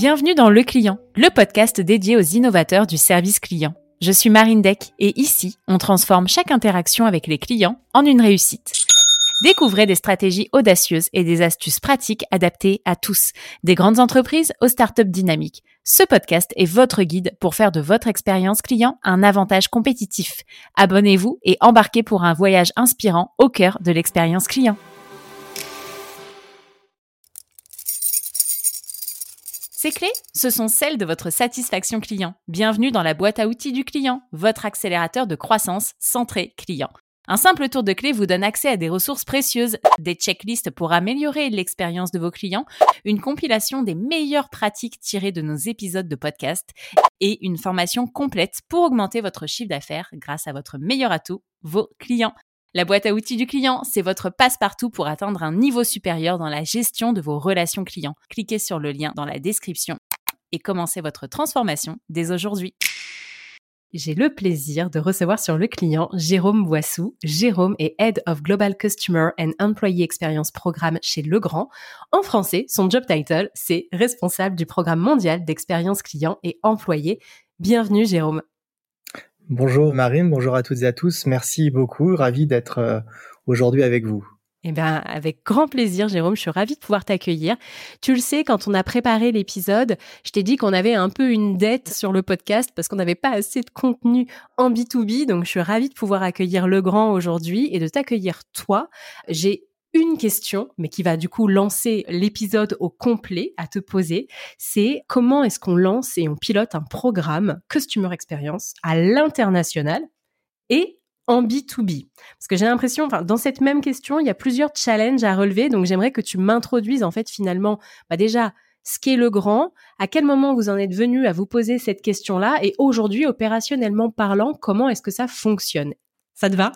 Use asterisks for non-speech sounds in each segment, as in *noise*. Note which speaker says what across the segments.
Speaker 1: Bienvenue dans Le Client, le podcast dédié aux innovateurs du service client. Je suis Marine Deck et ici, on transforme chaque interaction avec les clients en une réussite. Découvrez des stratégies audacieuses et des astuces pratiques adaptées à tous, des grandes entreprises aux startups dynamiques. Ce podcast est votre guide pour faire de votre expérience client un avantage compétitif. Abonnez-vous et embarquez pour un voyage inspirant au cœur de l'expérience client. Ces clés, ce sont celles de votre satisfaction client. Bienvenue dans la boîte à outils du client, votre accélérateur de croissance centré client. Un simple tour de clé vous donne accès à des ressources précieuses, des checklists pour améliorer l'expérience de vos clients, une compilation des meilleures pratiques tirées de nos épisodes de podcast et une formation complète pour augmenter votre chiffre d'affaires grâce à votre meilleur atout, vos clients. La boîte à outils du client, c'est votre passe-partout pour atteindre un niveau supérieur dans la gestion de vos relations clients. Cliquez sur le lien dans la description et commencez votre transformation dès aujourd'hui. J'ai le plaisir de recevoir sur le client Jérôme Boissou. Jérôme est Head of Global Customer and Employee Experience Programme chez Legrand. En français, son job title, c'est responsable du programme mondial d'expérience client et employé. Bienvenue Jérôme.
Speaker 2: Bonjour Marine, bonjour à toutes et à tous. Merci beaucoup, ravi d'être euh, aujourd'hui avec vous.
Speaker 1: Eh bien, avec grand plaisir, Jérôme, je suis ravie de pouvoir t'accueillir. Tu le sais, quand on a préparé l'épisode, je t'ai dit qu'on avait un peu une dette sur le podcast parce qu'on n'avait pas assez de contenu en B2B. Donc, je suis ravie de pouvoir accueillir Le Grand aujourd'hui et de t'accueillir toi. J'ai une question, mais qui va du coup lancer l'épisode au complet à te poser, c'est comment est-ce qu'on lance et on pilote un programme Customer Experience à l'international et en B2B Parce que j'ai l'impression, enfin, dans cette même question, il y a plusieurs challenges à relever. Donc, j'aimerais que tu m'introduises, en fait, finalement, bah déjà, ce qu'est le grand, à quel moment vous en êtes venu à vous poser cette question-là, et aujourd'hui, opérationnellement parlant, comment est-ce que ça fonctionne? Ça te va?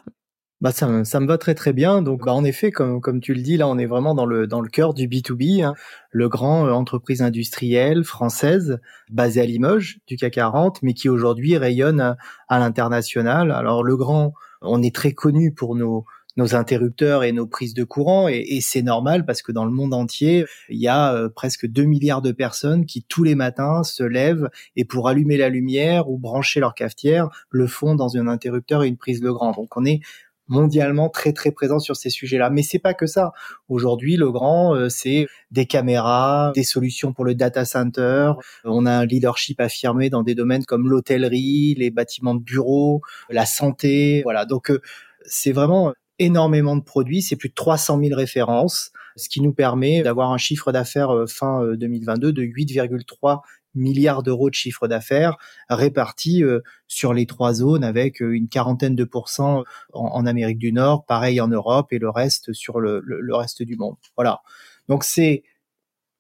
Speaker 2: Bah ça, me va très très bien. Donc bah en effet, comme comme tu le dis, là on est vraiment dans le dans le cœur du B2B, hein. le grand euh, entreprise industrielle française basée à Limoges du CAC 40, mais qui aujourd'hui rayonne à, l'international. Alors le grand, on est très connu pour nos nos interrupteurs et nos prises de courant et, et c'est normal parce que dans le monde entier il y a euh, presque 2 milliards de personnes qui tous les matins se lèvent et pour allumer la lumière ou brancher leur cafetière le font dans un interrupteur et une prise de grand donc on est mondialement très très présent sur ces sujets-là. Mais c'est pas que ça. Aujourd'hui, le grand, euh, c'est des caméras, des solutions pour le data center. On a un leadership affirmé dans des domaines comme l'hôtellerie, les bâtiments de bureaux, la santé. Voilà. Donc euh, c'est vraiment énormément de produits. C'est plus de 300 000 références, ce qui nous permet d'avoir un chiffre d'affaires euh, fin 2022 de 8,3 milliards d'euros de chiffre d'affaires répartis euh, sur les trois zones avec euh, une quarantaine de pourcents en, Amérique du Nord, pareil en Europe et le reste sur le, le, reste du monde. Voilà. Donc c'est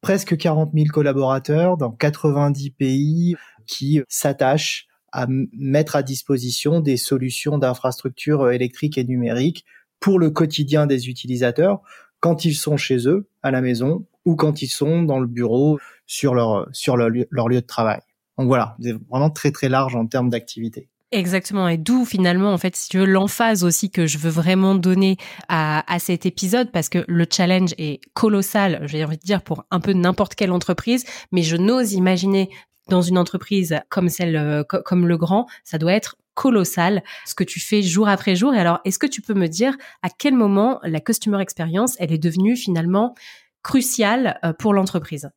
Speaker 2: presque 40 000 collaborateurs dans 90 pays qui s'attachent à mettre à disposition des solutions d'infrastructures euh, électriques et numériques pour le quotidien des utilisateurs quand ils sont chez eux, à la maison, ou quand ils sont dans le bureau sur leur sur leur, lieu, de travail. Donc voilà, c'est vraiment très très large en termes d'activité.
Speaker 1: Exactement, et d'où finalement, en fait, si tu veux, l'emphase aussi que je veux vraiment donner à, à cet épisode, parce que le challenge est colossal, j'ai envie de dire, pour un peu n'importe quelle entreprise, mais je n'ose imaginer dans une entreprise comme celle, euh, comme le grand, ça doit être colossal ce que tu fais jour après jour. Et alors, est-ce que tu peux me dire à quel moment la customer experience, elle est devenue finalement crucial euh, pour l'entreprise?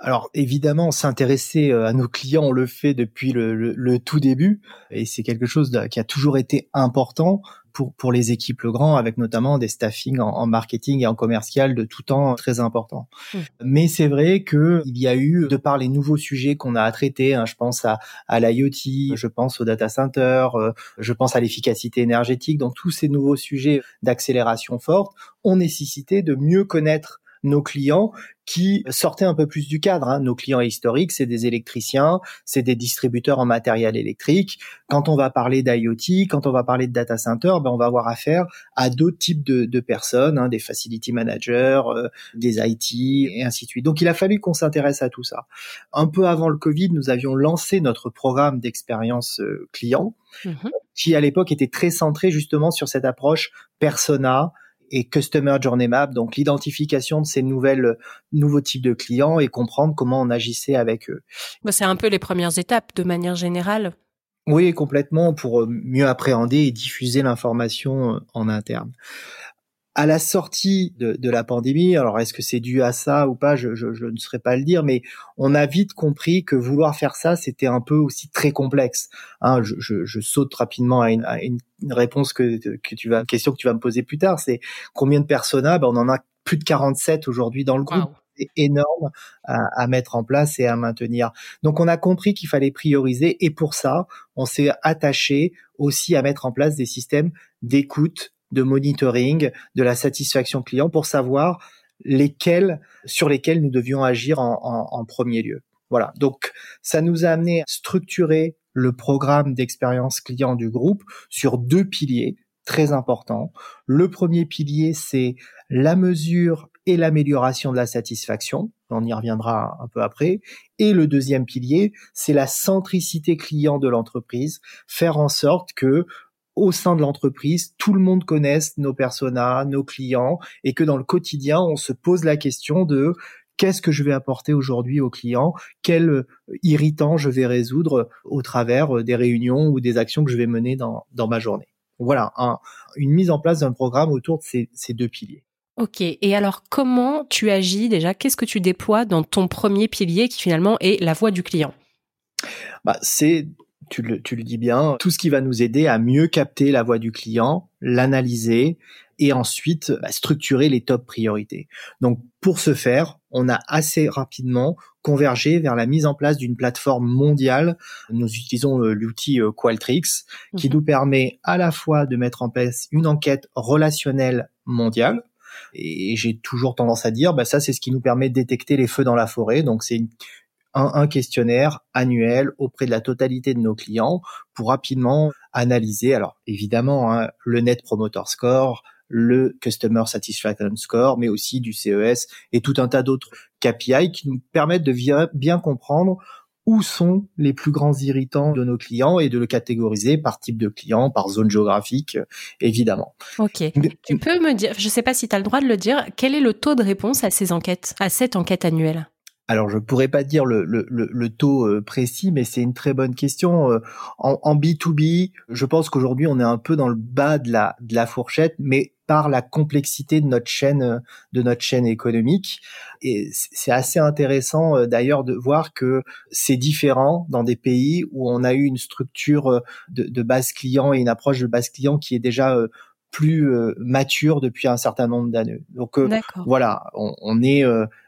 Speaker 2: Alors évidemment, s'intéresser euh, à nos clients, on le fait depuis le, tout début, et c'est quelque chose qui a toujours été important pour pour les équipes Le Grand, avec notamment des staffing en, marketing et en commercial de tout temps très important. Mmh. Mais c'est vrai que il y a eu, de par les nouveaux sujets qu'on a à traiter, hein, je pense à, à l'IoT, je pense au data center, euh, je pense à l'efficacité énergétique, donc tous ces nouveaux sujets d'accélération forte ont nécessité de mieux connaître nos clients qui sortaient un peu plus du cadre. Hein. Nos clients historiques, c'est des électriciens, c'est des distributeurs en matériel électrique. Quand on va parler d'IoT, quand on va parler de data center, ben on va avoir affaire à d'autres types de, de personnes, hein, des facility managers, euh, des IT et ainsi de suite. Donc il a fallu qu'on s'intéresse à tout ça. Un peu avant le Covid, nous avions lancé notre programme d'expérience euh, client, mmh qui à l'époque était très centré justement sur cette approche persona, et Customer Journey Map, donc l'identification de ces nouvelles, nouveaux types de clients et comprendre comment on agissait avec eux.
Speaker 1: Bah, c'est un peu les premières étapes de manière générale.
Speaker 2: Oui, complètement, pour mieux appréhender et diffuser l'information en interne à la sortie de, de la pandémie, alors est-ce que c'est dû à ça ou pas, je, je, je, ne saurais pas le dire, mais on a vite compris que vouloir faire ça, c'était un peu aussi très complexe. Hein, je, je, saute rapidement à une, à une, réponse que, que tu vas, question que tu vas me poser plus tard, c'est combien de personas ben, On en a plus de 47 aujourd'hui dans le groupe. C'est énorme à, à, mettre en place et à maintenir. Donc on a compris qu'il fallait prioriser et pour ça, on s'est attaché aussi à mettre en place des systèmes d'écoute de monitoring de la satisfaction client pour savoir lesquels sur lesquels nous devions agir en, premier lieu. Voilà. Donc, ça nous a amené à structurer le programme d'expérience client du groupe sur deux piliers très importants. Le premier pilier, c'est la mesure et l'amélioration de la satisfaction. On y reviendra un peu après. Et le deuxième pilier, c'est la centricité client de l'entreprise, faire en sorte que au sein de l'entreprise, tout le monde connaisse nos personas, nos clients, et que dans le quotidien, on se pose la question de qu'est-ce que je vais apporter aujourd'hui aux clients, quel euh, irritant je vais résoudre au travers euh, des réunions ou des actions que je vais mener dans, dans ma journée. Voilà, une mise en place d'un programme autour de ces, ces deux piliers.
Speaker 1: Ok, et alors comment tu agis déjà? Qu'est-ce que tu déploies dans ton premier pilier qui finalement est la voix du client?
Speaker 2: Bah, c'est tu le, tu le dis bien, tout ce qui va nous aider à mieux capter la voix du client, l'analyser et ensuite bah, structurer les top priorités. Donc pour ce faire, on a assez rapidement convergé vers la mise en place d'une plateforme mondiale. Nous utilisons euh, l'outil euh, Qualtrics qui mhm. nous permet à la fois de mettre en place une enquête relationnelle mondiale, et j'ai toujours tendance à dire, bah ça c'est ce qui nous permet de détecter les feux dans la forêt. Donc c'est une, un, questionnaire annuel auprès de la totalité de nos clients pour rapidement analyser, alors évidemment, hein, le Net Promoter Score, le Customer Satisfaction Score, mais aussi du CES et tout un tas d'autres KPI qui nous permettent de bien, comprendre où sont les plus grands irritants de nos clients et de le catégoriser par type de client, par zone géographique, évidemment.
Speaker 1: Ok. tu peux me dire, je ne sais pas si tu as le droit de le dire, quel est le taux de réponse à ces enquêtes, à cette enquête annuelle?
Speaker 2: Alors je pourrais pas dire le, le, le, taux euh, précis, mais c'est une très bonne question. Euh, en, en B2B, je pense qu'aujourd'hui on est un peu dans le bas de la, de la fourchette, mais par la complexité de notre chaîne euh, de notre chaîne économique et c'est assez intéressant d'ailleurs de voir que c'est différent dans des pays où on a eu une structure de, de base client et une approche de base client qui est déjà plus mature depuis un certain nombre d'années. Donc voilà, on, on est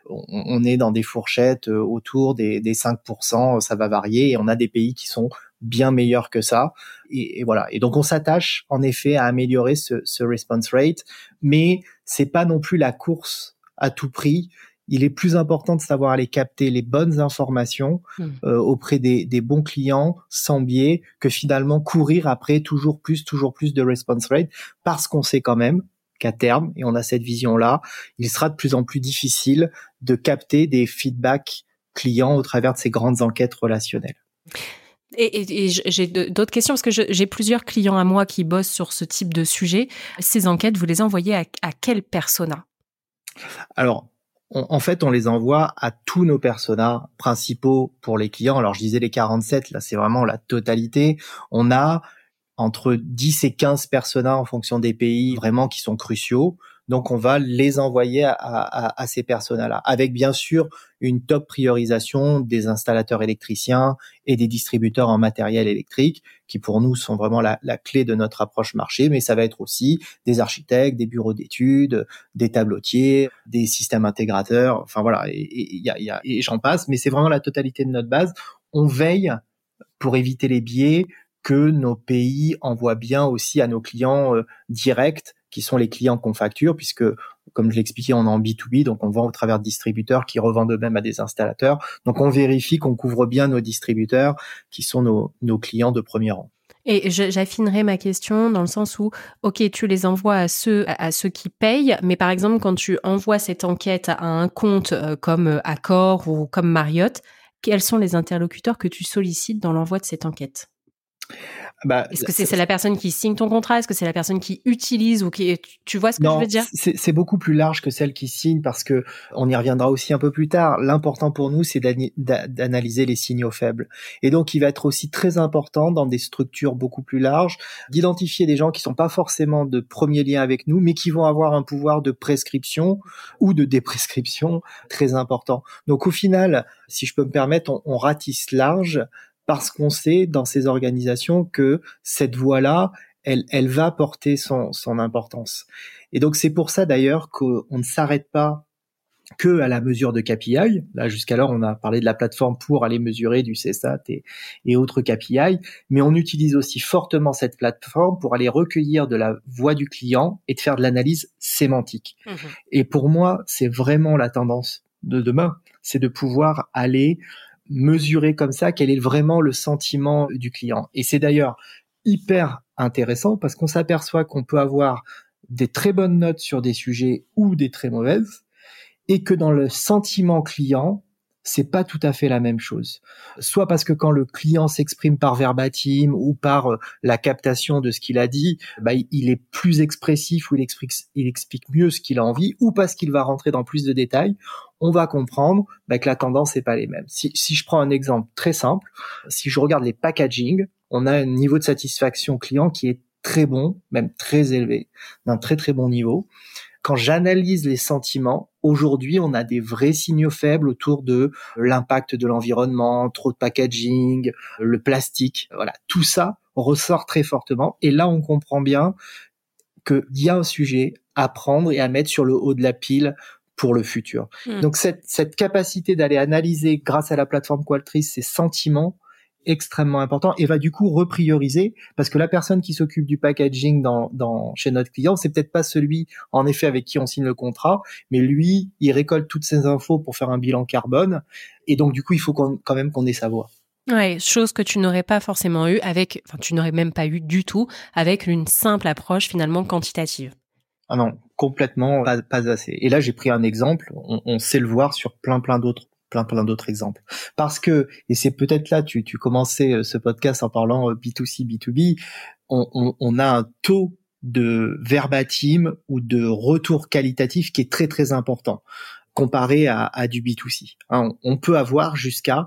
Speaker 2: on, est dans des fourchettes euh, autour des, des 5%, ça va varier, et on a des pays qui sont bien meilleurs que ça. Et, voilà. Et donc on s'attache en effet à améliorer ce, ce response rate, mais c'est pas non plus la course à tout prix. Il est plus important de savoir aller capter les bonnes informations hmm. euh, auprès des, des, bons clients sans biais que finalement courir après toujours plus, toujours plus de response rate parce qu'on sait quand même qu'à terme, et on a cette vision-là, il sera de plus en plus difficile de capter des feedbacks clients au travers de ces grandes enquêtes relationnelles.
Speaker 1: Et, j'ai d'autres questions parce que j'ai plusieurs clients à moi qui bossent sur ce type de sujet. Ces enquêtes, vous les envoyez à, à quel persona?
Speaker 2: Alors, en fait, on les envoie à tous nos personas principaux pour les clients. Alors, je disais les 47, là, c'est vraiment la totalité. On a entre 10 et 15 personas en fonction des pays vraiment qui sont cruciaux. Donc on va les envoyer à, à, à ces personas-là, avec bien sûr une top priorisation des installateurs électriciens et des distributeurs en matériel électrique, qui pour nous sont vraiment la, clé de notre approche marché, mais ça va être aussi des architectes, des bureaux d'études, des tableautiers, des systèmes intégrateurs, enfin voilà, et, et, y a, y a, et j'en passe, mais c'est vraiment la totalité de notre base. On veille pour éviter les biais, que nos pays envoient bien aussi à nos clients euh, directs, qui sont les clients qu'on facture, puisque, comme je l'expliquais, on est en B2B, donc on vend au travers de distributeurs qui revendent eux-mêmes à des installateurs. Donc on vérifie qu'on couvre bien nos distributeurs, qui sont nos, clients de premier rang.
Speaker 1: Et j'affinerai ma question dans le sens où, ok, tu les envoies à ceux, à ceux qui payent, mais par exemple, quand tu envoies cette enquête à un compte euh, comme euh, Accor ou comme Marriott, quels sont les interlocuteurs que tu sollicites dans l'envoi de cette enquête? Bah, Est-ce que c'est la personne qui signe ton contrat? Est-ce que c'est la personne qui utilise ou qui tu vois ce que je veux dire?
Speaker 2: C'est beaucoup plus large que celle qui signe parce que on y reviendra aussi un peu plus tard. L'important pour nous, c'est d'analyser les signaux faibles. Et donc, il va être aussi très important dans des structures beaucoup plus larges d'identifier des gens qui sont pas forcément de premier lien avec nous, mais qui vont avoir un pouvoir de prescription ou de déprescription très important. Donc, au final, si je peux me permettre, on, on ratisse large parce qu'on sait dans ces organisations que cette voie-là, elle, elle va porter son, son importance. Et donc c'est pour ça d'ailleurs qu'on ne s'arrête pas que à la mesure de KPI. Là, jusqu'alors, on a parlé de la plateforme pour aller mesurer du CSAT et, et, autres KPI, mais on utilise aussi fortement cette plateforme pour aller recueillir de la voix du client et de faire de l'analyse sémantique. Mmh et pour moi, c'est vraiment la tendance de demain, c'est de pouvoir aller mesurer comme ça quel est vraiment le sentiment du client. Et c'est d'ailleurs hyper intéressant parce qu'on s'aperçoit qu'on peut avoir des très bonnes notes sur des sujets ou des très mauvaises et que dans le sentiment client, c'est pas tout à fait la même chose. Soit parce que quand le client s'exprime par verbatim ou par euh, la captation de ce qu'il a dit, bah, il est plus expressif ou il explique, il explique mieux ce qu'il a envie, ou parce qu'il va rentrer dans plus de détails, on va comprendre bah, que la tendance n'est pas les mêmes. Si, si je prends un exemple très simple, si je regarde les packaging, on a un niveau de satisfaction client qui est très bon, même très élevé, d'un très très bon niveau quand j'analyse les sentiments, aujourd'hui, on a des vrais signaux faibles autour de l'impact de l'environnement, trop de packaging, le plastique. Voilà, tout ça ressort très fortement. Et là, on comprend bien qu'il y a un sujet à prendre et à mettre sur le haut de la pile pour le futur. Hmm. Donc cette, cette capacité d'aller analyser grâce à la plateforme Qualtrics ces sentiments, extrêmement important et va du coup reprioriser parce que la personne qui s'occupe du packaging dans, dans chez notre client, c'est peut-être pas celui en effet avec qui on signe le contrat, mais lui, il récolte toutes ces infos pour faire un bilan carbone et donc du coup, il faut quand même qu'on ait sa voix.
Speaker 1: Ouais, chose que tu n'aurais pas forcément eu avec, enfin, tu n'aurais même pas eu du tout avec une simple approche finalement quantitative.
Speaker 2: Ah non, complètement pas, pas assez. Et là, j'ai pris un exemple. On, on, sait le voir sur plein plein d'autres plein plein d'autres exemples. Parce que, et c'est peut-être là, tu, tu commençais euh, ce podcast en parlant B2C, euh, B2B, on, on, on a un taux de verbatim ou de retour qualitatif qui est très très important comparé à, à du B2C. Hein, on peut avoir jusqu'à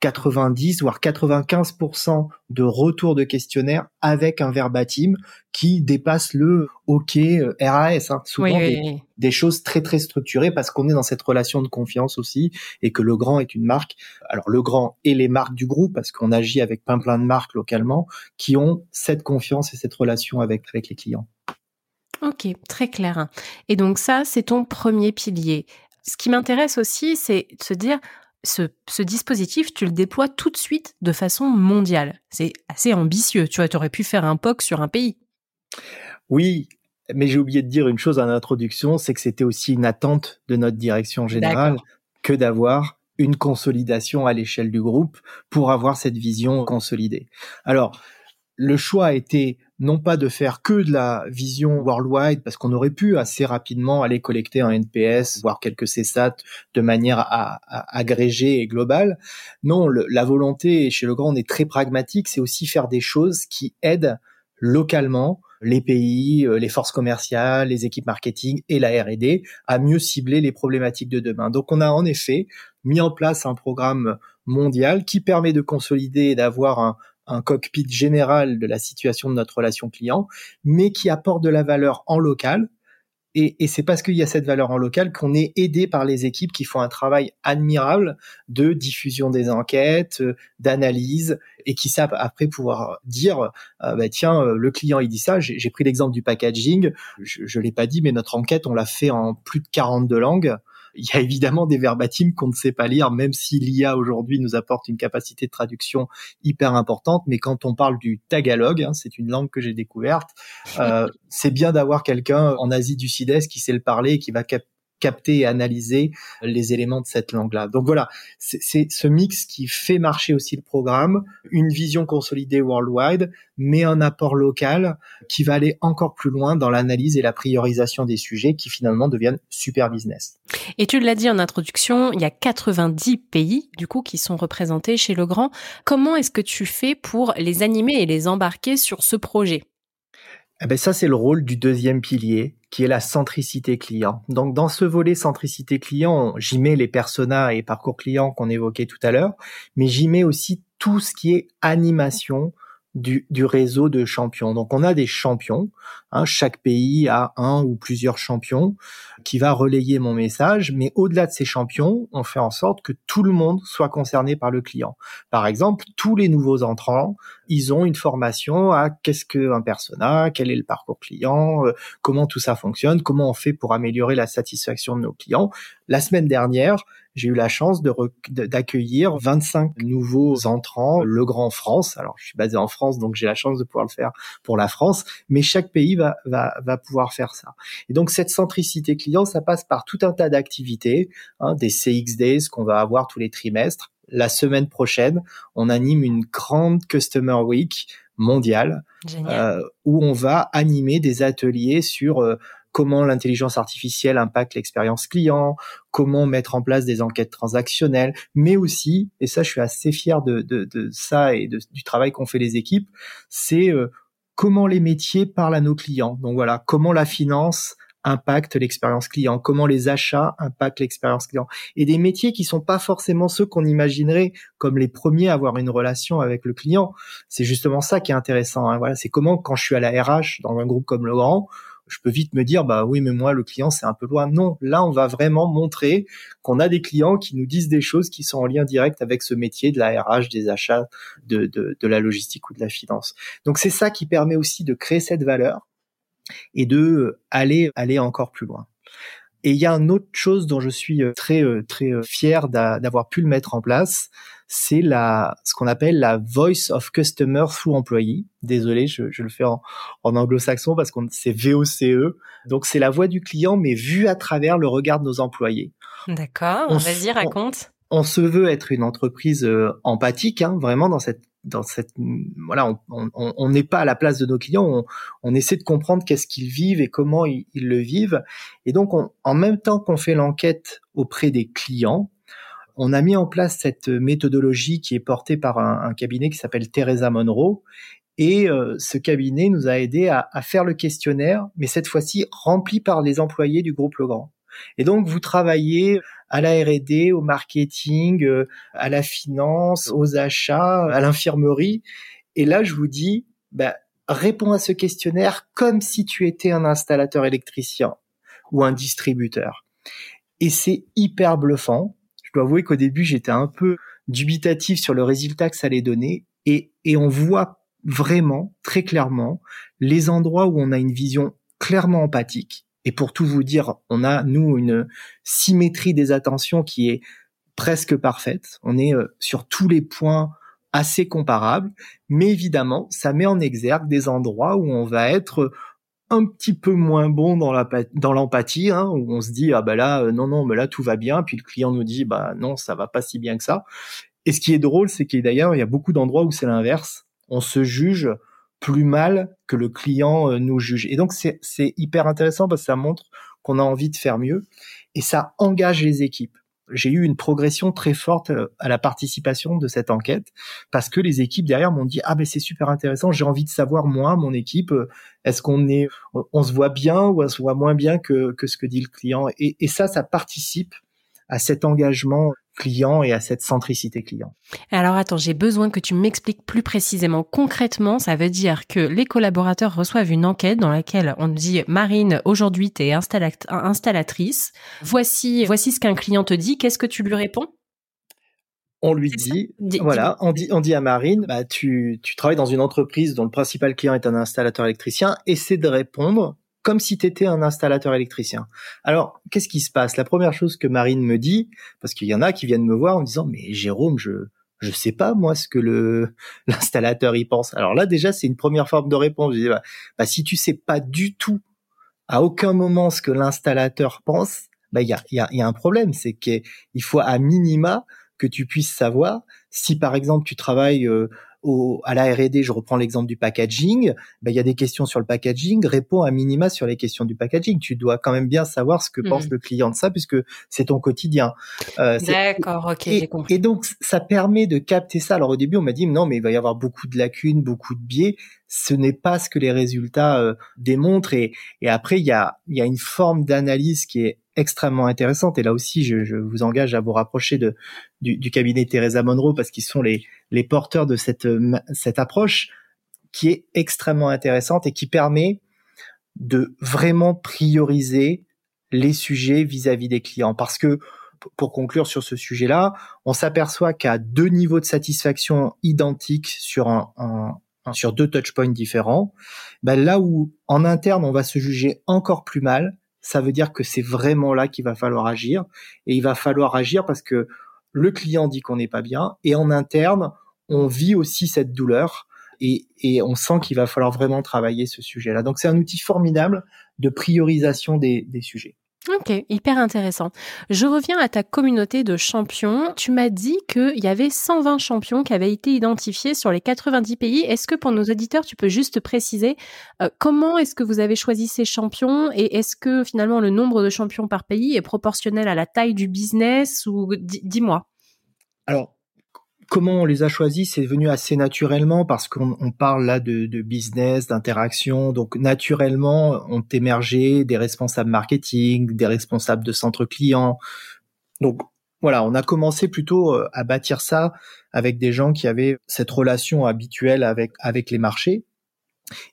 Speaker 2: 90 voire 95% de retour de questionnaire avec un verbatim qui dépasse le OK euh, RAS. Hein. Souvent des, choses très très structurées parce qu'on est dans cette relation de confiance aussi et que le grand est une marque. Alors le grand et les marques du groupe parce qu'on agit avec plein plein de marques localement qui ont cette confiance et cette relation avec avec les clients.
Speaker 1: Ok, très clair. Et donc ça, c'est ton premier pilier. Ce qui m'intéresse aussi, c'est de se dire, ce, dispositif, tu le déploies tout de suite de façon mondiale. C'est assez ambitieux. Tu vois, tu aurais pu faire un POC sur un pays.
Speaker 2: Oui, mais j'ai oublié de dire une chose en introduction, c'est que c'était aussi une attente de notre direction générale que d'avoir une consolidation à l'échelle du groupe pour avoir cette vision consolidée. Alors, le choix a été non pas de faire que de la vision worldwide, parce qu'on aurait pu assez rapidement aller collecter un NPS, voire quelques CSAT de manière à, agrégée et globale. Non, la volonté chez le grand, est très pragmatique, c'est aussi faire des choses qui aident localement les pays, euh, les forces commerciales, les équipes marketing et la R&D à mieux cibler les problématiques de demain. Donc on a en effet mis en place un programme mondial qui permet de consolider et d'avoir un, un cockpit général de la situation de notre relation client, mais qui apporte de la valeur en local. Et, c'est parce qu'il y a cette valeur en local qu'on est aidé par les équipes qui font un travail admirable de diffusion des enquêtes, euh, d'analyse, et qui savent après pouvoir dire, euh, bah, tiens, euh, le client il dit ça. J'ai pris l'exemple du packaging. Je, je l'ai pas dit, mais notre enquête on l'a fait en plus de 42 langues il y a évidemment des verbatims qu'on ne sait pas lire, même si l'IA aujourd'hui nous apporte une capacité de traduction hyper importante. Mais quand on parle du tagalog, hein, c'est une langue que j'ai découverte, euh, c'est bien d'avoir quelqu'un en Asie du Sud-Est qui sait le parler et qui va capter et analyser les éléments de cette langue-là. Donc voilà, c'est ce mix qui fait marcher aussi le programme, une vision consolidée worldwide, mais un apport local qui va aller encore plus loin dans l'analyse et la priorisation des sujets qui finalement deviennent super business.
Speaker 1: Et tu l'as dit en introduction, il y a 90 pays du coup qui sont représentés chez Legrand. Comment est-ce que tu fais pour les animer et les embarquer sur ce projet?
Speaker 2: Eh ben ça, c'est le rôle du deuxième pilier, qui est la centricité client. Donc, dans ce volet centricité client, j'y mets les personas et parcours clients qu'on évoquait tout à l'heure, mais j'y mets aussi tout ce qui est animation, du, du, réseau de champions. Donc on a des champions, hein, chaque pays a un ou plusieurs champions qui va relayer mon message, mais au-delà de ces champions, on fait en sorte que tout le monde soit concerné par le client. Par exemple, tous les nouveaux entrants, ils ont une formation à qu'est-ce qu'un persona, quel est le parcours client, euh, comment tout ça fonctionne, comment on fait pour améliorer la satisfaction de nos clients. La semaine dernière, j'ai eu la chance de d'accueillir 25 nouveaux entrants, le Grand France. Alors, je suis basé en France, donc j'ai la chance de pouvoir le faire pour la France, mais chaque pays va, va, va pouvoir faire ça. Et donc, cette centricité client, ça passe par tout un tas d'activités, hein, des CX Days qu'on va avoir tous les trimestres. La semaine prochaine, on anime une grande Customer Week mondiale euh, où on va animer des ateliers sur euh, comment l'intelligence artificielle impacte l'expérience client, comment mettre en place des enquêtes transactionnelles, mais aussi, et ça je suis assez fier de, de, de ça et de, du travail qu'ont fait les équipes, c'est euh, comment les métiers parlent à nos clients. Donc voilà, comment la finance impacte l'expérience client, comment les achats impactent l'expérience client. Et des métiers qui sont pas forcément ceux qu'on imaginerait comme les premiers à avoir une relation avec le client. C'est justement ça qui est intéressant. Hein. Voilà, c'est comment quand je suis à la RH dans un groupe comme Le Grand, je peux vite me dire bah oui mais moi le client c'est un peu loin. Non, là on va vraiment montrer qu'on a des clients qui nous disent des choses qui sont en lien direct avec ce métier de la RH, des achats, de, de, de la logistique ou de la finance. Donc c'est ça qui permet aussi de créer cette valeur et de aller aller encore plus loin. Et il y a une autre chose dont je suis euh, très euh, très euh, fier d'avoir pu le mettre en place, c'est la ce qu'on appelle la voice of customer through employee. Désolé, je, je le fais en, en anglo-saxon parce qu'on c'est VOCE. Donc c'est la voix du client mais vue à travers le regard de nos employés.
Speaker 1: D'accord. Vas-y, raconte.
Speaker 2: On, se veut être une entreprise empathique, hein, vraiment dans cette dans cette voilà on n'est pas à la place de nos clients. On, essaie de comprendre qu'est-ce qu'ils vivent et comment ils, le vivent. Et donc en même temps qu'on fait l'enquête auprès des clients on a mis en place cette méthodologie qui est portée par un, cabinet qui s'appelle Teresa Monroe. Et euh, ce cabinet nous a aidé à, à faire le questionnaire mais cette fois-ci rempli par les employés du groupe Legrand. Et donc, vous travaillez à la R&D, au marketing, euh, à la finance, aux achats, à l'infirmerie. Et là, je vous dis, bah, réponds à ce questionnaire comme si tu étais un installateur électricien ou un distributeur. Et c'est hyper bluffant. Je dois avouer qu'au début, j'étais un peu dubitatif sur le résultat que ça allait donner. Et, et on voit vraiment, très clairement, les endroits où on a une vision clairement empathique et pour tout vous dire, on a, nous, une symétrie des attentions qui est presque parfaite. On est euh, sur tous les points assez comparables, mais évidemment, ça met en exergue des endroits où on va être un petit peu moins bon dans l'empathie hein, où on se dit ah ben là euh, non non mais là tout va bien. Puis le client nous dit bah non ça va pas si bien que ça. Et ce qui est drôle c'est qu'il d'ailleurs il y a beaucoup d'endroits où c'est l'inverse. On se juge plus mal que le client euh, nous juge. Et donc c'est hyper intéressant parce que ça montre qu'on a envie de faire mieux et ça engage les équipes. J'ai eu une progression très forte euh, à la participation de cette enquête parce que les équipes derrière m'ont dit ah ben c'est super intéressant j'ai envie de savoir moi mon équipe euh, est-ce qu'on est on se voit bien ou on se voit moins bien que ce que dit le client? Et ça ça participe à cet engagement client et à cette centricité client.
Speaker 1: Alors attends, j'ai besoin que tu m'expliques plus précisément. Concrètement, ça veut dire que les collaborateurs reçoivent une enquête dans laquelle on dit Marine, aujourd'hui tu es installatrice. Voici voici ce qu'un client te dit, qu'est-ce que tu lui réponds?
Speaker 2: On lui dit, voilà, on dit, on dit à Marine, bah, tu, tu travailles dans une entreprise dont le principal client est un installateur électricien, essaie de répondre comme si tu étais un installateur électricien. Alors, qu'est-ce qui se passe? La première chose que Marine me dit, parce qu'il y en a qui viennent me voir en disant, mais Jérôme, je je sais pas moi ce que le *laughs* l'installateur y pense. Alors là déjà c'est une première forme de réponse. Je dis bah, bah, si tu sais pas du tout à aucun moment ce que l'installateur pense, bah il y a, y, a, y a un problème, c'est qu'il faut à minima que tu puisses savoir si par exemple tu travailles euh, à la R&D, je reprends l'exemple du packaging, ben, il y a des questions sur le packaging, réponds à minima sur les questions du packaging. Tu dois quand même bien savoir ce que mmh. pense le client de ça, puisque c'est ton quotidien.
Speaker 1: Euh, D'accord, ok,
Speaker 2: et, et donc, ça permet de capter ça. Alors au début, on m'a dit, non, mais il va y avoir beaucoup de lacunes, beaucoup de biais. Ce n'est pas ce que les résultats euh, démontrent. Et, et après, il y a, y a une forme d'analyse qui est extrêmement intéressante. Et là aussi, je, vous engage à vous rapprocher de, du, cabinet Teresa Monroe parce qu'ils sont les, porteurs de cette, cette approche qui est extrêmement intéressante et qui permet de vraiment prioriser les sujets vis-à-vis des clients. Parce que, pour conclure sur ce sujet-là, on s'aperçoit qu'à deux niveaux de satisfaction identiques sur un sur deux touchpoints différents, ben là où en interne on va se juger encore plus mal, ça veut dire que c'est vraiment là qu'il va falloir agir. Et il va falloir agir parce que le client dit qu'on n'est pas bien et en interne, on vit aussi cette douleur et, on sent qu'il va falloir vraiment travailler ce sujet-là. Donc c'est un outil formidable de priorisation des sujets.
Speaker 1: Ok, hyper intéressant. Je reviens à ta communauté de champions. Tu m'as dit qu'il y avait 120 champions qui avaient été identifiés sur les 90 pays. Est-ce que pour nos auditeurs, tu peux juste préciser euh, comment est-ce que vous avez choisi ces champions et est-ce que finalement le nombre de champions par pays est proportionnel à la taille du business ou dis-moi.
Speaker 2: Alors, comment on les a choisis, c'est venu assez naturellement parce qu'on parle là de, business, d'interaction. Donc naturellement, ont émergé des responsables marketing, des responsables de centres clients. Donc voilà, on a commencé plutôt euh, à bâtir ça avec des gens qui avaient cette relation habituelle avec avec les marchés.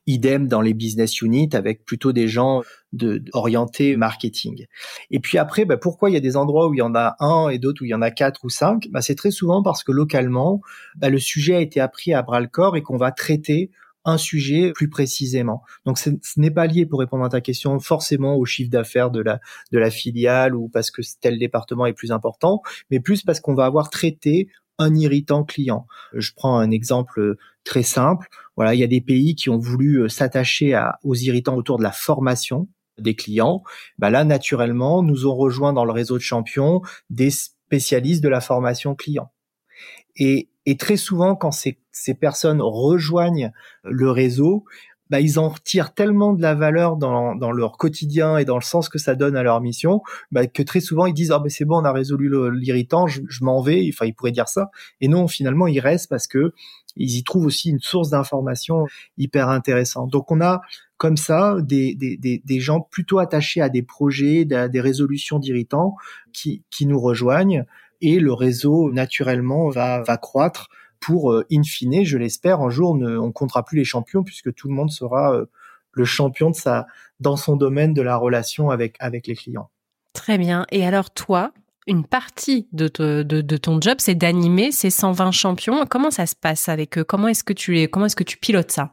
Speaker 2: Idem dans les business units avec plutôt des gens de, orientés marketing. Et puis après, bah, pourquoi il y a des endroits où il y en a un et d'autres où il y en a quatre ou cinq? Bah, C'est très souvent parce que localement, bah, le sujet a été appris à bras le corps et qu'on va traiter un sujet plus précisément. Donc ce n'est pas lié pour répondre à ta question forcément au chiffre d'affaires de la de la filiale ou parce que tel département est plus important, mais plus parce qu'on va avoir traité un irritant client. Je prends un exemple très simple. Voilà, il y a des pays qui ont voulu euh, s'attacher aux irritants autour de la formation des clients. Bah là, naturellement, nous ont rejoint dans le réseau de champions des spécialistes de la formation client. Et, très souvent, quand ces personnes rejoignent le réseau, bah, ils en retirent tellement de la valeur dans, leur quotidien et dans le sens que ça donne à leur mission, bah, que très souvent ils disent ah ben c'est bon on a résolu l'irritant, je, m'en vais. Enfin ils pourraient dire ça, et non finalement ils restent parce que ils y trouvent aussi une source d'information hyper intéressante. Donc on a comme ça des, gens plutôt attachés à des projets, à des résolutions d'irritants qui, nous rejoignent et le réseau naturellement va croître pour, euh, in fine, je l'espère, un jour, ne, on comptera plus les champions puisque tout le monde sera euh, le champion de sa, dans son domaine de la relation avec, avec les clients.
Speaker 1: Très bien. Et alors toi, une partie de, de, ton job, c'est d'animer ces 120 champions. Comment ça se passe avec eux? Comment est-ce que tu comment est-ce que tu pilotes ça?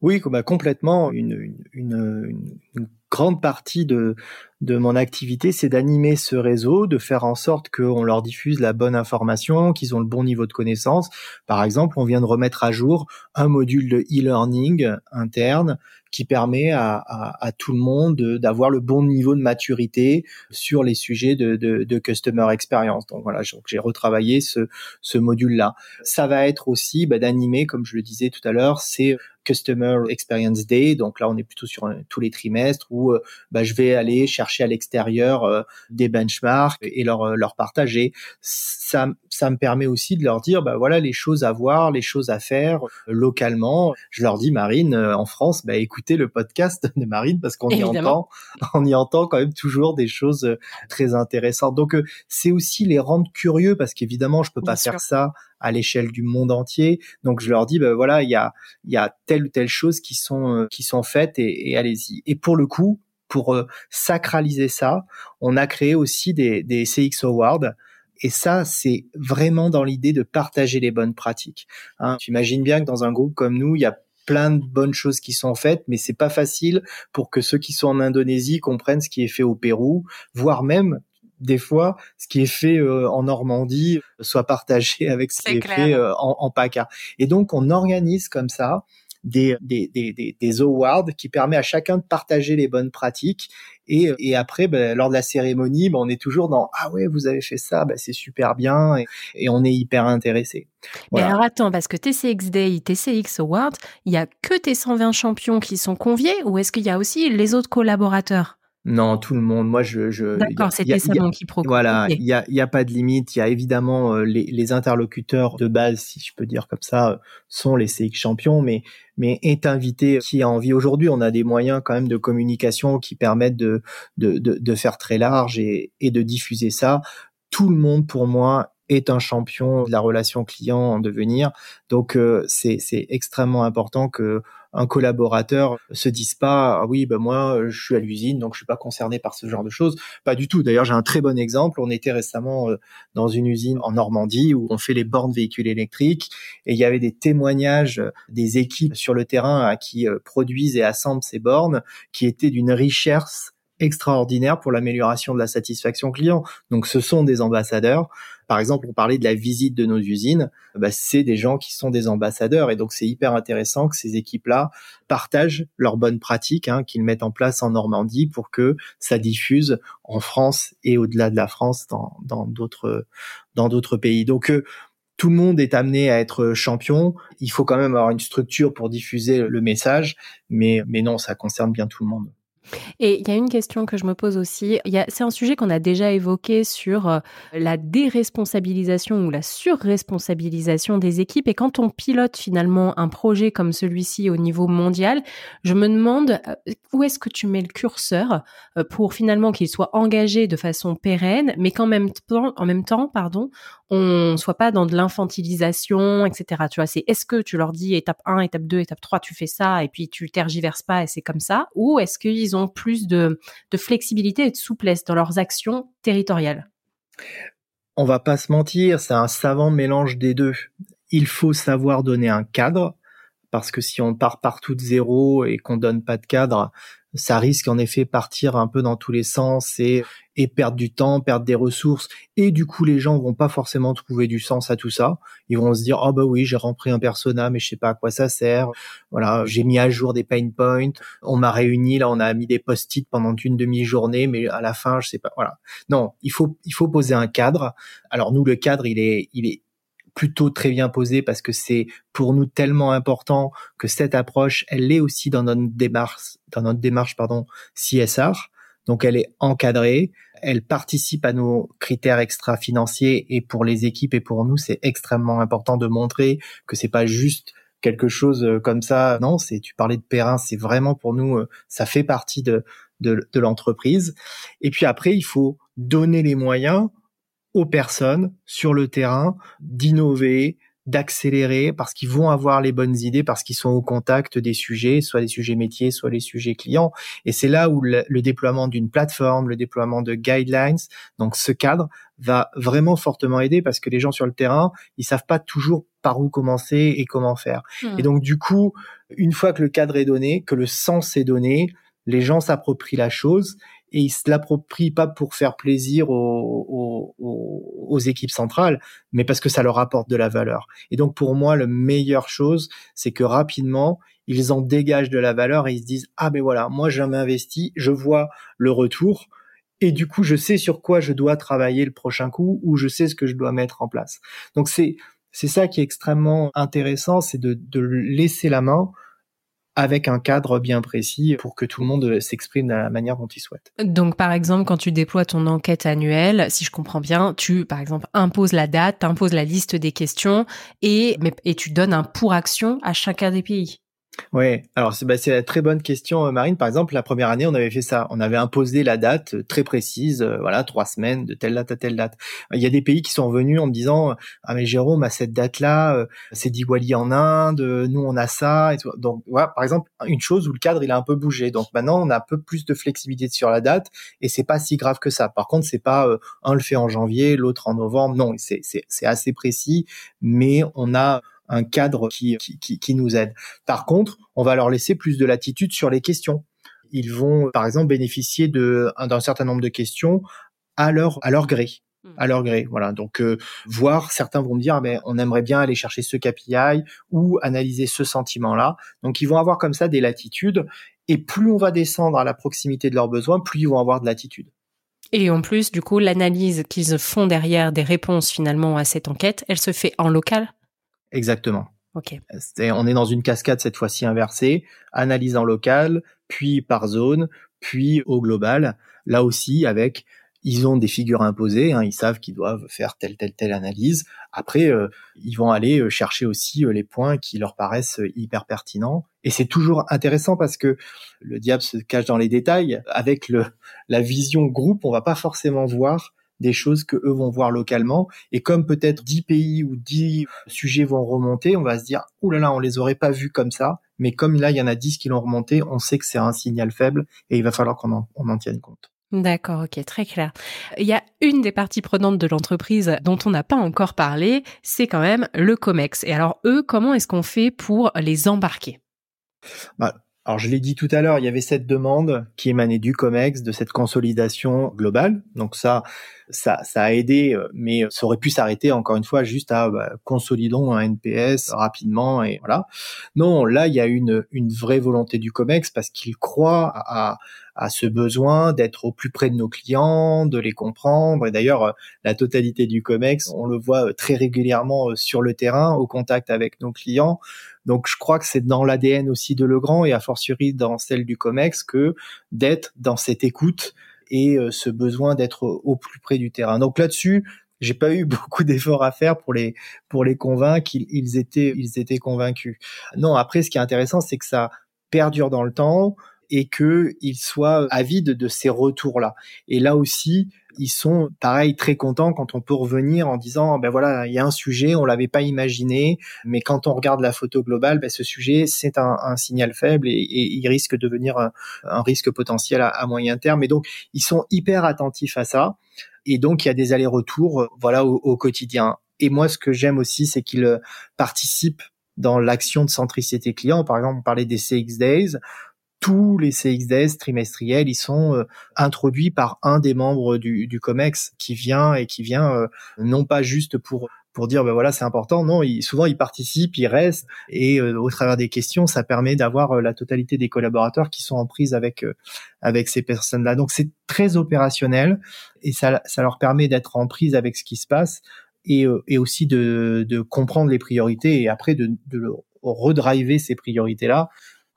Speaker 2: Oui, bah, complètement. Une, une, une, grande partie de, de mon activité, c'est d'animer ce réseau, de faire en sorte qu'on leur diffuse la bonne information, qu'ils ont le bon niveau de connaissance. Par exemple, on vient de remettre à jour un module de e-learning interne qui permet à, à, tout le monde d'avoir le bon niveau de maturité sur les sujets de, de, de customer experience. Donc voilà, j'ai retravaillé ce, ce module-là. Ça va être aussi bah, d'animer, comme je le disais tout à l'heure, c'est Customer Experience Day. Donc là, on est plutôt sur tous les trimestres où euh, bah, je vais aller chercher à l'extérieur euh, des benchmarks et leur, euh, leur partager. Ça, ça me permet aussi de leur dire, bah voilà les choses à voir, les choses à faire localement. Je leur dis, Marine, en France, bah écoutez le podcast de Marine parce qu'on y entend, on y entend quand même toujours des choses très intéressantes. Donc c'est aussi les rendre curieux parce qu'évidemment, je peux pas faire ça à l'échelle du monde entier. Donc je leur dis, ben voilà, il y a, y a telle ou telle chose qui sont, euh, qui sont faites et, allez-y. Et pour le coup, pour euh, sacraliser ça, on a créé aussi des, des CX Awards. Et ça, c'est vraiment dans l'idée de partager les bonnes pratiques. Hein, tu imagines bien que dans un groupe comme nous, il y a plein de bonnes choses qui sont faites, mais c'est pas facile pour que ceux qui sont en Indonésie comprennent ce qui est fait au Pérou, voire même des fois, ce qui est fait euh, en Normandie soit partagé *laughs* avec ce qui est fait euh, en, en, PACA. Et donc, on organise comme ça des, des, des, des, awards qui permet à chacun de partager les bonnes pratiques Et, et après, ben, lors de la cérémonie, ben, on est toujours dans ah ouais, vous avez fait ça, ben, c'est super bien, et, et, on est hyper intéressé.
Speaker 1: Mais alors attends, parce que TCX Day, TCX Awards, il y a que tes 120 champions qui sont conviés, ou est-ce qu'il y a aussi les autres collaborateurs?
Speaker 2: Non, tout le monde. Moi, je. je
Speaker 1: D'accord, c'était ça mon quiproquo.
Speaker 2: Voilà, il y, a, pas de limite. Il y a évidemment euh, les, les, interlocuteurs de base, si je peux dire comme ça, euh, sont les CX champions, mais mais est invité qui a envie. Aujourd'hui, on a des moyens quand même de communication qui permettent de de, de, de faire très large et, et de diffuser ça. Tout le monde, pour moi, est un champion de la relation client en devenir. Donc euh, c'est extrêmement important que un collaborateur se dise pas ah oui ben moi je suis à l'usine donc je suis pas concerné par ce genre de choses pas du tout d'ailleurs j'ai un très bon exemple on était récemment euh, dans une usine en Normandie où on fait les bornes véhicules électriques et il y avait des témoignages des équipes sur le terrain qui euh, produisent et assemblent ces bornes qui étaient d'une richesse extraordinaire pour l'amélioration de la satisfaction client. Donc ce sont des ambassadeurs. Par exemple, on parlait de la visite de nos usines, bah, c'est des gens qui sont des ambassadeurs et donc c'est hyper intéressant que ces équipes-là partagent leurs bonnes pratiques hein, qu'ils mettent en place en Normandie pour que ça diffuse en France et au-delà de la France dans d'autres pays. Donc euh, tout le monde est amené à être champion. Il faut quand même avoir une structure pour diffuser le message, mais mais non, ça concerne bien tout le monde.
Speaker 1: Et il y a une question que je me pose aussi. C'est un sujet qu'on a déjà évoqué sur euh, la déresponsabilisation ou la surresponsabilisation des équipes. Et quand on pilote finalement un projet comme celui-ci au niveau mondial, je me demande euh, où est-ce que tu mets le curseur euh, pour finalement qu'il soit engagé de façon pérenne, mais qu'en même temps, en même temps, pardon, on soit pas dans de l'infantilisation, etc. Tu vois, c'est est-ce que tu leur dis étape 1, étape 2, étape 3, tu fais ça et puis tu tergiverses pas et c'est comme ça, ou est-ce qu'ils ont plus de, flexibilité et de souplesse dans leurs actions territoriales
Speaker 2: On va pas se mentir, c'est un savant mélange des deux. Il faut savoir donner un cadre, parce que si on part partout de zéro et qu'on donne pas de cadre, ça risque en effet partir un peu dans tous les sens et, et perdre du temps, perdre des ressources. Et du coup, les gens vont pas forcément trouver du sens à tout ça. Ils vont se dire, oh bah oui, j'ai rempli un persona, mais je sais pas à quoi ça sert. Voilà, j'ai mis à jour des pain points. On m'a réuni, là, on a mis des post-it pendant une demi-journée, mais à la fin, je sais pas. Voilà. Non, il faut, il faut poser un cadre. Alors nous, le cadre, il est, il est, plutôt très bien posé parce que c'est pour nous tellement important que cette approche, elle est aussi dans notre démarche, dans notre démarche pardon, CSR. Donc elle est encadrée, elle participe à nos critères extra-financiers et pour les équipes et pour nous, c'est extrêmement important de montrer que c'est pas juste quelque chose euh, comme ça. Non, c'est tu parlais de Perrin, c'est vraiment pour nous, euh, ça fait partie de de, de l'entreprise. Et puis après, il faut donner les moyens aux personnes sur le terrain d'innover, d'accélérer parce qu'ils vont avoir les bonnes idées, parce qu'ils sont au contact des sujets, soit les sujets métiers, soit les sujets clients. Et c'est là où le, déploiement d'une plateforme, le déploiement de guidelines, donc ce cadre, va vraiment fortement aider parce que les gens sur le terrain, ils savent pas toujours par où commencer et comment faire. Hmm. Et donc du coup, une fois que le cadre est donné, que le sens est donné, les gens s'approprient la chose et ils se l'approprient pas pour faire plaisir aux, équipes centrales, mais parce que ça leur apporte de la valeur. Et donc pour moi, la meilleure chose, c'est que rapidement, ils en dégagent de la valeur et ils se disent ah ben voilà, moi je m'investis, je vois le retour et du coup je sais sur quoi je dois travailler le prochain coup ou je sais ce que je dois mettre en place. Donc c'est c'est ça qui est extrêmement intéressant, c'est de, de laisser la main avec un cadre bien précis pour que tout le monde s'exprime de la manière dont il souhaite.
Speaker 1: Donc, par exemple, quand tu déploies ton enquête annuelle, si je comprends bien, tu, par exemple, imposes la date, imposes la liste des questions et, et tu donnes un pour action à chacun des pays.
Speaker 2: Ouais, alors c'est bah, la très bonne question, euh, Marine. Par exemple, la première année, on avait fait ça. On avait imposé la date euh, très précise, euh, voilà, trois semaines de telle date à telle date. Il y a des pays qui sont venus en me disant, ah mais Jérôme, à cette date-là, c'est Diwali en Inde, nous on a ça. Et Donc voilà, par exemple, une chose où le cadre il a un peu bougé. Donc maintenant, on a un peu plus de flexibilité sur la date et c'est pas si grave que ça. Par contre, c'est pas un le fait en janvier, l'autre en novembre. Non, c'est assez précis, mais on a un cadre qui, qui, qui, nous aide. Par contre, on va leur laisser plus de latitude sur les questions. Ils vont, par exemple, bénéficier de d'un certain nombre de questions à leur à leur gré. à leur gré. Voilà. Donc, euh, voir certains vont me dire, mais on aimerait bien aller chercher ce KPI ou analyser ce sentiment-là. Donc, ils vont avoir comme ça des latitudes. Et plus on va descendre à la proximité de leurs besoins, plus ils vont avoir de latitude.
Speaker 1: Et en plus, du coup, l'analyse qu'ils font derrière des réponses finalement à cette enquête, elle se fait en local?
Speaker 2: Exactement.
Speaker 1: Ok.
Speaker 2: on est dans une cascade cette fois-ci inversée, analyse en local, puis par zone, puis au global. Là aussi, avec ils ont des figures imposées, hein, ils savent qu'ils doivent faire telle telle telle analyse. Après, euh, ils vont aller euh, chercher aussi euh, les points qui leur paraissent hyper pertinents. Et c'est toujours intéressant parce que le diable se cache dans les détails. Avec le, la vision groupe, on va pas forcément voir des choses que eux vont voir localement. Et comme peut-être 10 pays ou 10 sujets vont remonter, on va se dire, ouh là là, on les aurait pas vus comme ça. Mais comme là, il y en a 10 qui l'ont remonté, on sait que c'est un signal faible et il va falloir qu'on on en tienne compte.
Speaker 1: D'accord, ok, très clair. Il y a une des parties prenantes de l'entreprise dont on n'a pas encore parlé, c'est quand même le COMEX. Et alors eux, comment est-ce qu'on fait pour les embarquer?
Speaker 2: Bah, alors je l'ai dit tout à l'heure, il y avait cette demande qui émanait du COMEX, de cette consolidation globale. Donc ça, ça, ça a aidé, euh, mais ça aurait pu s'arrêter encore une fois juste à bah, consolidons un NPS rapidement et voilà. Non, là il y a une, une vraie volonté du COMEX parce qu'il croit à, à ce besoin d'être au plus près de nos clients, de les comprendre. Et d'ailleurs, euh, la totalité du COMEX, on le voit euh, très régulièrement sur le terrain, au contact avec nos clients. Donc je crois que c'est dans l'ADN aussi de Legrand et a fortiori dans celle du COMEX que d'être dans cette écoute et euh, ce besoin d'être au plus près du terrain. Donc là-dessus, j'ai pas eu *laughs* beaucoup d'efforts à faire pour les pour les convaincre qu'ils étaient ils étaient convaincus. Non, après ce qui est intéressant c'est que ça perdure dans le temps et qu'ils soient avides de ces retours-là. Et là aussi, ils sont pareil très contents quand on peut revenir en disant ben voilà il y a un sujet on l'avait pas imaginé mais quand on regarde la photo globale ben ce sujet c'est un, signal faible et, il risque de devenir un, risque potentiel à, moyen terme et donc ils sont hyper attentifs à ça et donc il y a des allers-retours voilà au, au quotidien et moi ce que j'aime aussi c'est qu'ils participent dans l'action de centricité client. Par exemple, on parlait des CX Days tous les CXDS trimestriels, ils sont euh, introduits par un des membres du, du COMEX qui vient et qui vient euh, non pas juste pour pour dire ben voilà c'est important. Non il, souvent ils participent ils restent et euh, au travers des questions ça permet d'avoir la totalité des collaborateurs qui sont en prise avec avec ces personnes là donc c'est très opérationnel et ça ça leur permet d'être en prise avec ce qui se passe et, et aussi de, de comprendre les priorités et après de, de redriver ces priorités là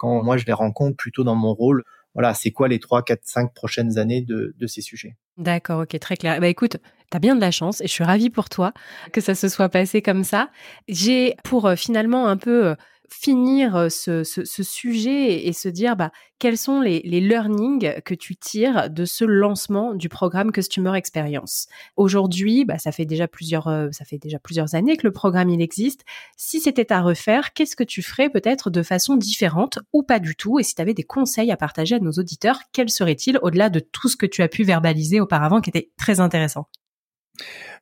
Speaker 2: quand moi je les rencontre plutôt dans mon rôle. Voilà, c'est quoi les 3, 4, 5 prochaines années de, de ces sujets.
Speaker 1: D'accord, ok, très clair. Bah écoute, t'as bien de la chance et je suis ravie pour toi que ça se soit passé comme ça. J'ai pour euh, finalement un peu euh, finir ce, sujet et se dire bah, quels sont les, learnings que tu tires de ce lancement du programme Customer Experience? Aujourd'hui, bah, ça fait déjà plusieurs, ça fait déjà plusieurs années que le programme il existe. Si c'était à refaire, qu'est-ce que tu ferais peut-être de façon différente ou pas du tout? Et si tu avais des conseils à partager à nos auditeurs, quels seraient-ils au-delà de tout ce que tu as pu verbaliser auparavant qui était très intéressant?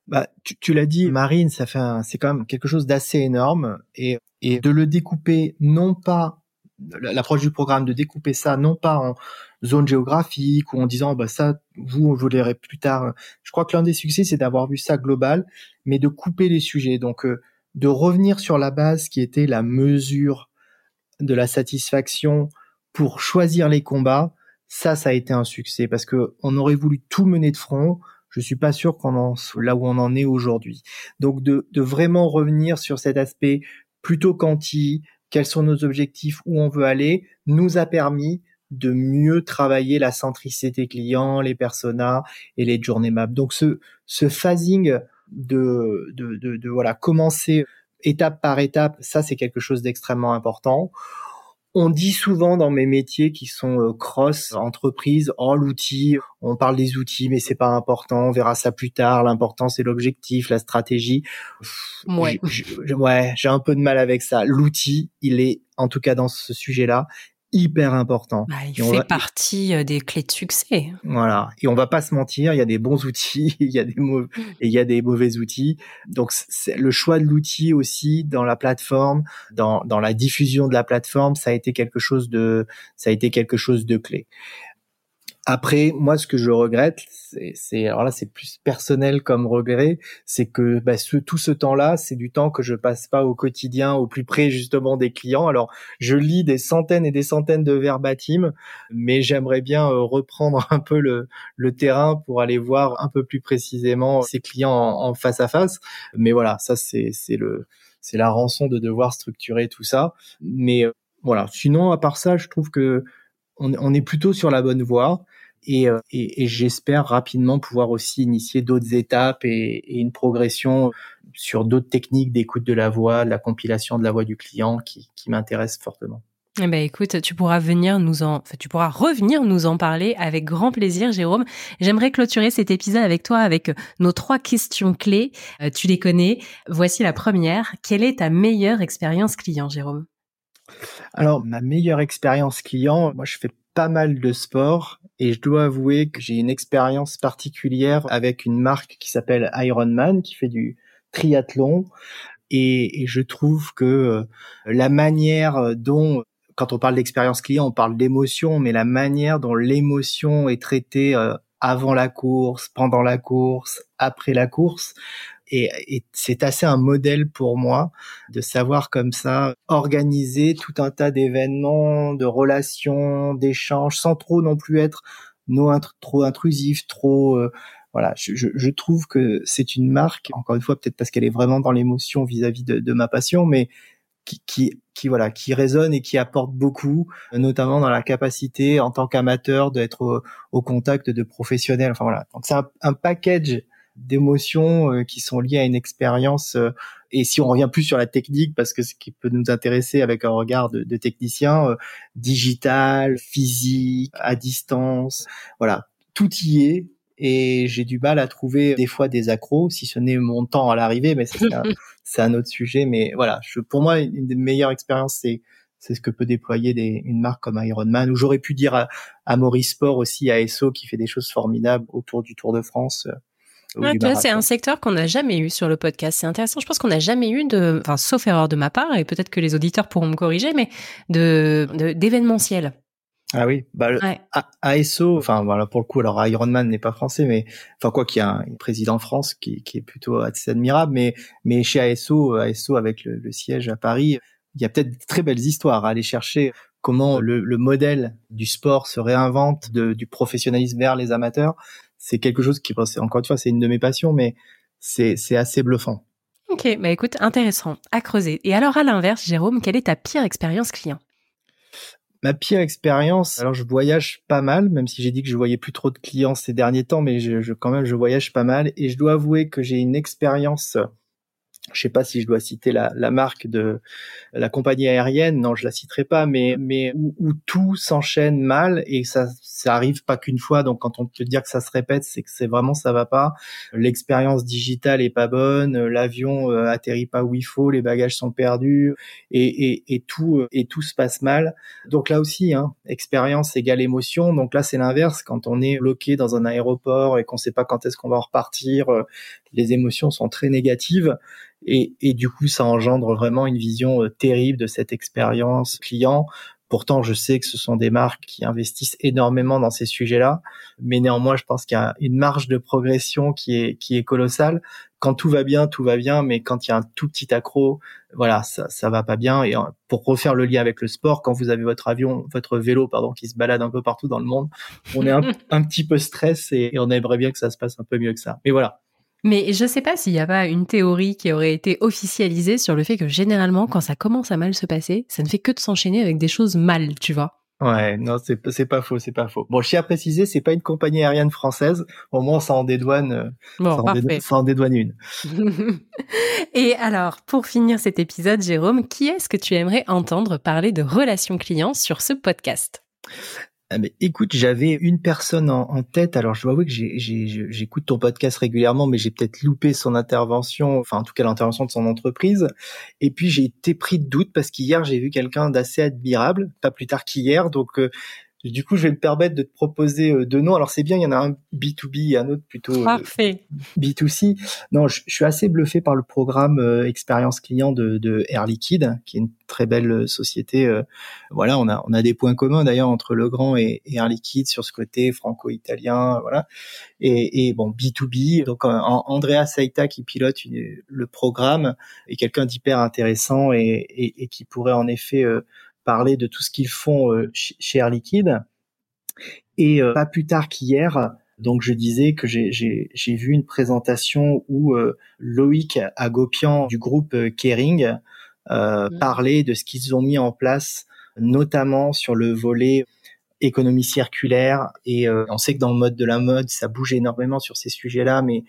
Speaker 2: Bah, tu, l'as dit, Marine, ça fait c'est quand même quelque chose d'assez énorme et, et de le découper non pas l'approche du programme de découper ça non pas en zone géographique ou en disant bah ça vous vous verrez plus tard. Je crois que l'un des succès c'est d'avoir vu ça global, mais de couper les sujets. Donc euh, de revenir sur la base qui était la mesure de la satisfaction pour choisir les combats. Ça, ça a été un succès parce que on aurait voulu tout mener de front je suis pas sûr qu'on en là où on en est aujourd'hui. Donc de, de vraiment revenir sur cet aspect plutôt quanti, quels sont nos objectifs, où on veut aller, nous a permis de mieux travailler la centricité client, les personas et les journée maps. Donc ce, ce phasing de, de, de, de voilà commencer étape par étape, ça c'est quelque chose d'extrêmement important. On dit souvent dans mes métiers qui sont euh, cross entreprise, oh l'outil, on parle des outils mais c'est pas important, on verra ça plus tard. L'important c'est l'objectif, la stratégie.
Speaker 1: Ouais,
Speaker 2: ouais, j'ai un peu de mal avec ça. L'outil, il est en tout cas dans ce sujet-là, hyper important.
Speaker 1: Bah, il fait partie euh, des clés de succès.
Speaker 2: Voilà. Et on va pas se mentir, il y a des bons outils, *laughs* il y a des mauvais, mm. et il y a des mauvais outils. Donc, c'est le choix de l'outil aussi dans la plateforme, dans, dans la diffusion de la plateforme, ça a été quelque chose de, ça a été quelque chose de clé. Après, moi, ce que je regrette, c'est alors là, c'est plus personnel comme regret, c'est que bah, ce, tout ce temps-là, c'est du temps que je passe pas au quotidien, au plus près justement des clients. Alors, je lis des centaines et des centaines de verbatim, mais j'aimerais bien euh, reprendre *laughs* un peu le, le terrain pour aller voir un peu plus précisément ces clients en, face à face. Mais voilà, ça c'est le c'est la rançon de devoir structurer tout ça. Mais euh, voilà, sinon à part ça, je trouve que on, on est plutôt sur la bonne voie. Euh, et, et, j'espère rapidement pouvoir aussi initier d'autres étapes et, et, une progression sur d'autres techniques d'écoute de la voix, de la compilation de la voix du client qui, qui m'intéressent fortement.
Speaker 1: Eh ben écoute, tu pourras venir nous en, enfin, tu pourras revenir nous en parler avec grand plaisir, Jérôme. J'aimerais clôturer cet épisode avec toi avec nos trois questions clés. Euh, tu les connais. Voici la première. Quelle est ta meilleure expérience client, Jérôme?
Speaker 2: Alors ma meilleure expérience client, moi je fais pas mal de sport et je dois avouer que j'ai une expérience particulière avec une marque qui s'appelle Ironman qui fait du triathlon. Et, je trouve que euh, la manière dont quand on parle d'expérience client, on parle d'émotion, mais la manière dont l'émotion est traitée euh, avant la course, pendant la course, après la course, et, c'est assez un modèle pour moi de savoir comme ça organiser tout un tas d'événements, de relations, d'échanges, sans trop non plus être trop intrusif, trop euh, voilà. Je, trouve que c'est une marque, encore une fois peut-être parce qu'elle est vraiment dans l'émotion vis-à-vis de, ma passion, mais qui, qui, voilà, qui résonne et qui apporte beaucoup, notamment dans la capacité en tant qu'amateur d'être au, contact de professionnels. Enfin voilà. Donc c'est un, un package d'émotions euh, qui sont liées à une expérience. Euh, et si on revient plus sur la technique, parce que ce qui peut nous intéresser avec un regard de, de technicien, euh, digital, physique, à distance, voilà, tout y est. Et j'ai du mal à trouver des fois des accros, si ce n'est mon temps à l'arrivée, mais c'est un, *laughs* un, autre sujet. Mais voilà, je, pour moi, une des meilleures expériences, c'est c'est ce que peut déployer des, une marque comme Ironman. Ou j'aurais pu dire à, à Maurice Sport aussi, à ESSO, qui fait des choses formidables autour du Tour de France
Speaker 1: c'est un secteur qu'on n'a jamais eu sur le podcast. C'est intéressant. Je pense qu'on n'a jamais eu de, enfin, sauf erreur de ma part, et peut-être que les auditeurs pourront me corriger, mais de d'événementiel.
Speaker 2: Ah oui, bah ASO, enfin voilà pour le coup, alors Ironman n'est pas français, mais enfin quoi qu'il y a un président de France qui, qui est plutôt assez admirable, mais mais chez ASO, ASO avec le, le siège à Paris, il y a peut-être de très belles histoires à aller chercher. Comment le, le modèle du sport se réinvente de, du professionnalisme vers les amateurs c'est quelque chose qui, encore une fois, c'est une de mes passions, mais c'est, assez bluffant.
Speaker 1: Ok, bah écoute, intéressant, à creuser. Et alors à l'inverse, Jérôme, quelle est ta pire expérience client?
Speaker 2: Ma pire expérience, alors je voyage pas mal, même si j'ai dit que je voyais plus trop de clients ces derniers temps, mais je, je, quand même je voyage pas mal et je dois avouer que j'ai une expérience je sais pas si je dois citer la, la, marque de la compagnie aérienne, non, je la citerai pas, mais mais où, où tout s'enchaîne mal et ça ça arrive pas qu'une fois. Donc quand on peut dire que ça se répète, c'est que c'est vraiment ça va pas. L'expérience digitale est pas bonne, l'avion euh, atterrit pas où il faut, les bagages sont perdus et, et, et tout et tout se passe mal. Donc là aussi, hein, expérience égale émotion. Donc là c'est l'inverse quand on est bloqué dans un aéroport et qu'on sait pas quand est-ce qu'on va repartir, euh, les émotions sont très négatives. Et, et, du coup, ça engendre vraiment une vision euh, terrible de cette expérience client. Pourtant, je sais que ce sont des marques qui investissent énormément dans ces sujets-là, mais néanmoins, je pense qu'il y a une marge de progression qui est qui est colossale. Quand tout va bien, tout va bien, mais quand il y a un tout petit accro, voilà, ça ça va pas bien. Et pour refaire le lien avec le sport, quand vous avez votre avion, votre vélo, pardon, qui se balade un peu partout dans le monde, on est un, *laughs* un petit peu stress et, et on aimerait bien que ça se passe un peu mieux que ça. Mais voilà,
Speaker 1: mais je sais pas s'il n'y a pas une théorie qui aurait été officialisée sur le fait que généralement, quand ça commence à mal se passer, ça ne fait que de s'enchaîner avec des choses mal, tu vois.
Speaker 2: Ouais, non, c'est c'est pas faux, c'est pas faux. Bon, je tiens à préciser, c'est pas une compagnie aérienne française. Au moins, ça en dédouane, euh, bon, ça, en dédouane ça en dédouane une. *laughs*
Speaker 1: Et alors, pour finir cet épisode, Jérôme, qui est-ce que tu aimerais entendre parler de relations clients sur ce podcast?
Speaker 2: Ah, mais écoute, j'avais une personne en, tête. Alors, je dois avouer que j'écoute ton podcast régulièrement, mais j'ai peut-être loupé son intervention, enfin, en tout cas, l'intervention de son entreprise. Et puis, j'ai été pris de doute parce qu'hier, j'ai vu quelqu'un d'assez admirable, pas plus tard qu'hier. Donc, euh, Du coup, je vais me permettre de te proposer euh, deux noms. Alors c'est bien, il y en a un B2B et un autre plutôt euh,
Speaker 1: Parfait.
Speaker 2: B2C. Non, je, suis assez bluffé par le programme euh, expérience client de, de, Air Liquide, qui est une très belle société. voilà, on a on a des points communs d'ailleurs entre Legrand et, et Air Liquide sur ce côté franco-italien. Voilà. Et, et, bon B2B. Donc Andrea Saita qui pilote le programme est quelqu'un d'hyper intéressant et, et, qui pourrait en effet parler de tout ce qu'ils font euh, chez Air Liquide. Et euh, pas plus tard qu'hier, donc je disais que j'ai vu une présentation où euh, Loïc Agopian du groupe Kering mmh. parlait de ce qu'ils ont mis en place, notamment sur le volet économie circulaire. Et on sait que dans le mode de la mode, ça bouge énormément sur ces sujets-là, mais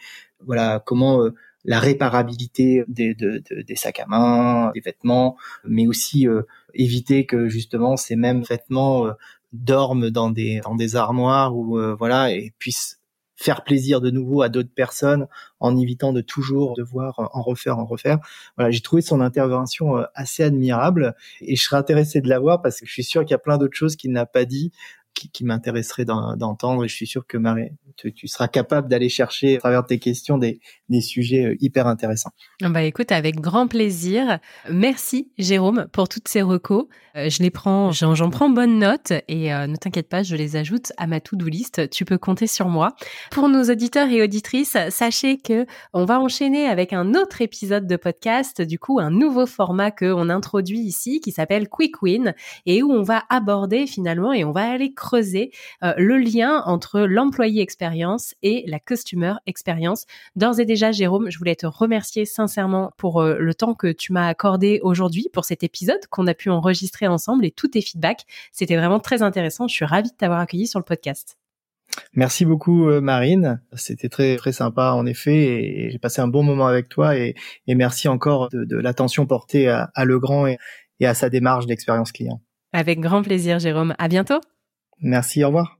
Speaker 2: voilà comment la réparabilité des, des sacs à main, des vêtements, mais aussi euh, éviter que justement ces mêmes vêtements euh, dorment dans des dans des armoires ou euh, voilà et puissent faire plaisir de nouveau à d'autres personnes en évitant de toujours devoir en refaire en refaire. Voilà, j'ai trouvé son intervention assez admirable et je serais intéressé de la voir parce que je suis sûr qu'il y a plein d'autres choses qu'il n'a pas dit qui, m'intéresserait d'entendre je suis sûr que Marie, tu, seras capable d'aller chercher à travers tes questions des, sujets euh, hyper intéressants.
Speaker 1: Bah écoute, avec grand plaisir. Merci Jérôme pour toutes ces recos. Euh, je prends, j'en prends bonne note et euh, ne t'inquiète pas, je les ajoute à ma to-do list. Tu peux compter sur moi. Pour nos auditeurs et auditrices, sachez que on va enchaîner avec un autre épisode de podcast, du coup un nouveau format que on introduit ici qui s'appelle Quick Win et où on va aborder finalement et on va aller creuser le lien entre l'employé expérience et la customer experience. D'ores et déjà, Jérôme, je voulais te remercier sincèrement pour le temps que tu m'as accordé aujourd'hui pour cet épisode qu'on a pu enregistrer ensemble et tous tes feedbacks. C'était vraiment très intéressant. Je suis ravie de t'avoir accueilli sur le podcast.
Speaker 2: Merci beaucoup euh, Marine, c'était très très sympa en effet et j'ai passé un bon moment avec toi et, merci encore de, l'attention portée à, Legrand et, et à sa démarche d'expérience client.
Speaker 1: Avec grand plaisir Jérôme, à bientôt.
Speaker 2: Merci, au revoir.